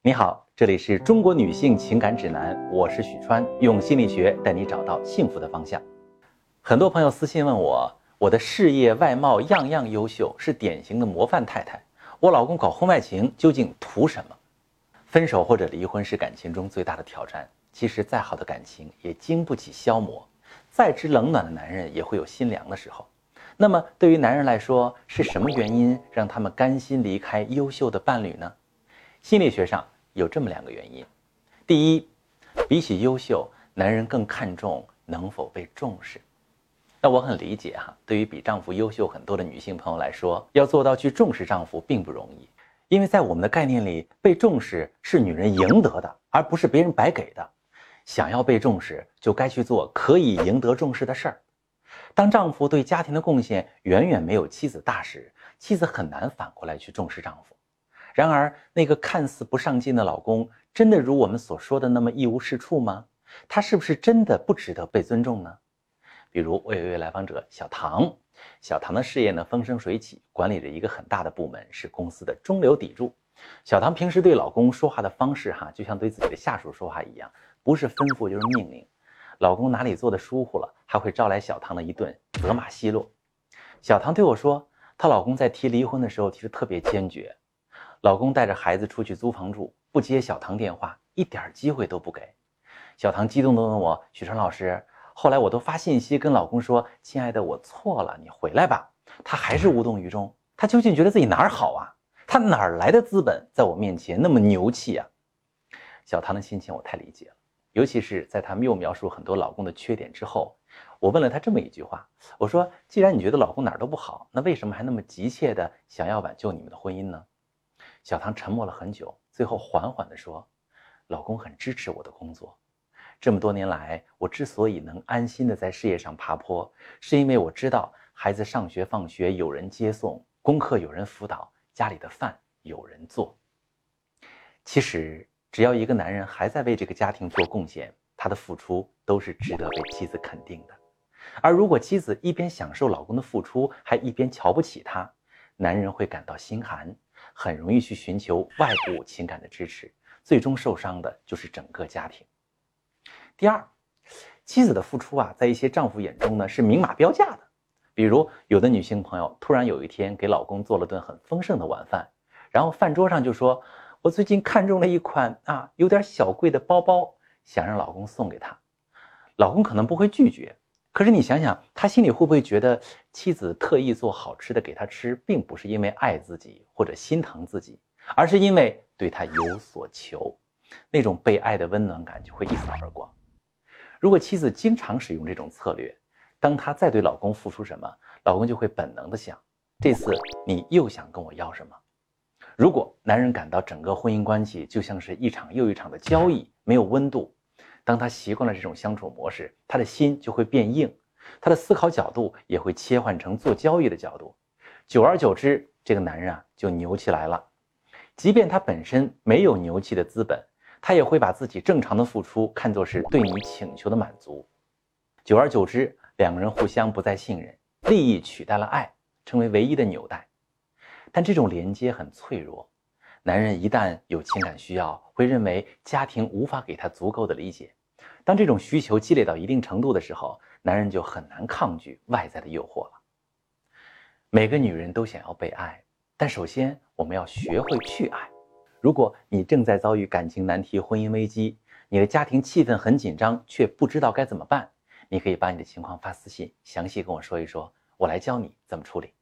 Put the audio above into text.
你好，这里是中国女性情感指南，我是许川，用心理学带你找到幸福的方向。很多朋友私信问我，我的事业、外貌样样优秀，是典型的模范太太，我老公搞婚外情，究竟图什么？分手或者离婚是感情中最大的挑战。其实再好的感情也经不起消磨，再知冷暖的男人也会有心凉的时候。那么对于男人来说，是什么原因让他们甘心离开优秀的伴侣呢？心理学上。有这么两个原因，第一，比起优秀，男人更看重能否被重视。那我很理解哈，对于比丈夫优秀很多的女性朋友来说，要做到去重视丈夫并不容易，因为在我们的概念里，被重视是女人赢得的，而不是别人白给的。想要被重视，就该去做可以赢得重视的事儿。当丈夫对家庭的贡献远远没有妻子大时，妻子很难反过来去重视丈夫。然而，那个看似不上进的老公，真的如我们所说的那么一无是处吗？他是不是真的不值得被尊重呢？比如，我有一位来访者小唐，小唐的事业呢风生水起，管理着一个很大的部门，是公司的中流砥柱。小唐平时对老公说话的方式，哈，就像对自己的下属说话一样，不是吩咐就是命令。老公哪里做的疏忽了，还会招来小唐的一顿责骂奚落。小唐对我说，她老公在提离婚的时候，其实特别坚决。老公带着孩子出去租房住，不接小唐电话，一点机会都不给。小唐激动地问我：“许川老师，后来我都发信息跟老公说，亲爱的，我错了，你回来吧。”他还是无动于衷。他究竟觉得自己哪儿好啊？他哪儿来的资本，在我面前那么牛气啊？小唐的心情我太理解了，尤其是在他又描述很多老公的缺点之后，我问了他这么一句话：“我说，既然你觉得老公哪儿都不好，那为什么还那么急切的想要挽救你们的婚姻呢？”小唐沉默了很久，最后缓缓地说：“老公很支持我的工作。这么多年来，我之所以能安心地在事业上爬坡，是因为我知道孩子上学放学有人接送，功课有人辅导，家里的饭有人做。其实，只要一个男人还在为这个家庭做贡献，他的付出都是值得被妻子肯定的。而如果妻子一边享受老公的付出，还一边瞧不起他，男人会感到心寒。”很容易去寻求外部情感的支持，最终受伤的就是整个家庭。第二，妻子的付出啊，在一些丈夫眼中呢是明码标价的。比如，有的女性朋友突然有一天给老公做了顿很丰盛的晚饭，然后饭桌上就说：“我最近看中了一款啊有点小贵的包包，想让老公送给她。”老公可能不会拒绝。可是你想想，他心里会不会觉得妻子特意做好吃的给他吃，并不是因为爱自己或者心疼自己，而是因为对他有所求，那种被爱的温暖感就会一扫而光。如果妻子经常使用这种策略，当她再对老公付出什么，老公就会本能的想：这次你又想跟我要什么？如果男人感到整个婚姻关系就像是一场又一场的交易，没有温度。当他习惯了这种相处模式，他的心就会变硬，他的思考角度也会切换成做交易的角度。久而久之，这个男人啊就牛起来了。即便他本身没有牛气的资本，他也会把自己正常的付出看作是对你请求的满足。久而久之，两个人互相不再信任，利益取代了爱，成为唯一的纽带。但这种连接很脆弱，男人一旦有情感需要，会认为家庭无法给他足够的理解。当这种需求积累到一定程度的时候，男人就很难抗拒外在的诱惑了。每个女人都想要被爱，但首先我们要学会去爱。如果你正在遭遇感情难题、婚姻危机，你的家庭气氛很紧张，却不知道该怎么办，你可以把你的情况发私信，详细跟我说一说，我来教你怎么处理。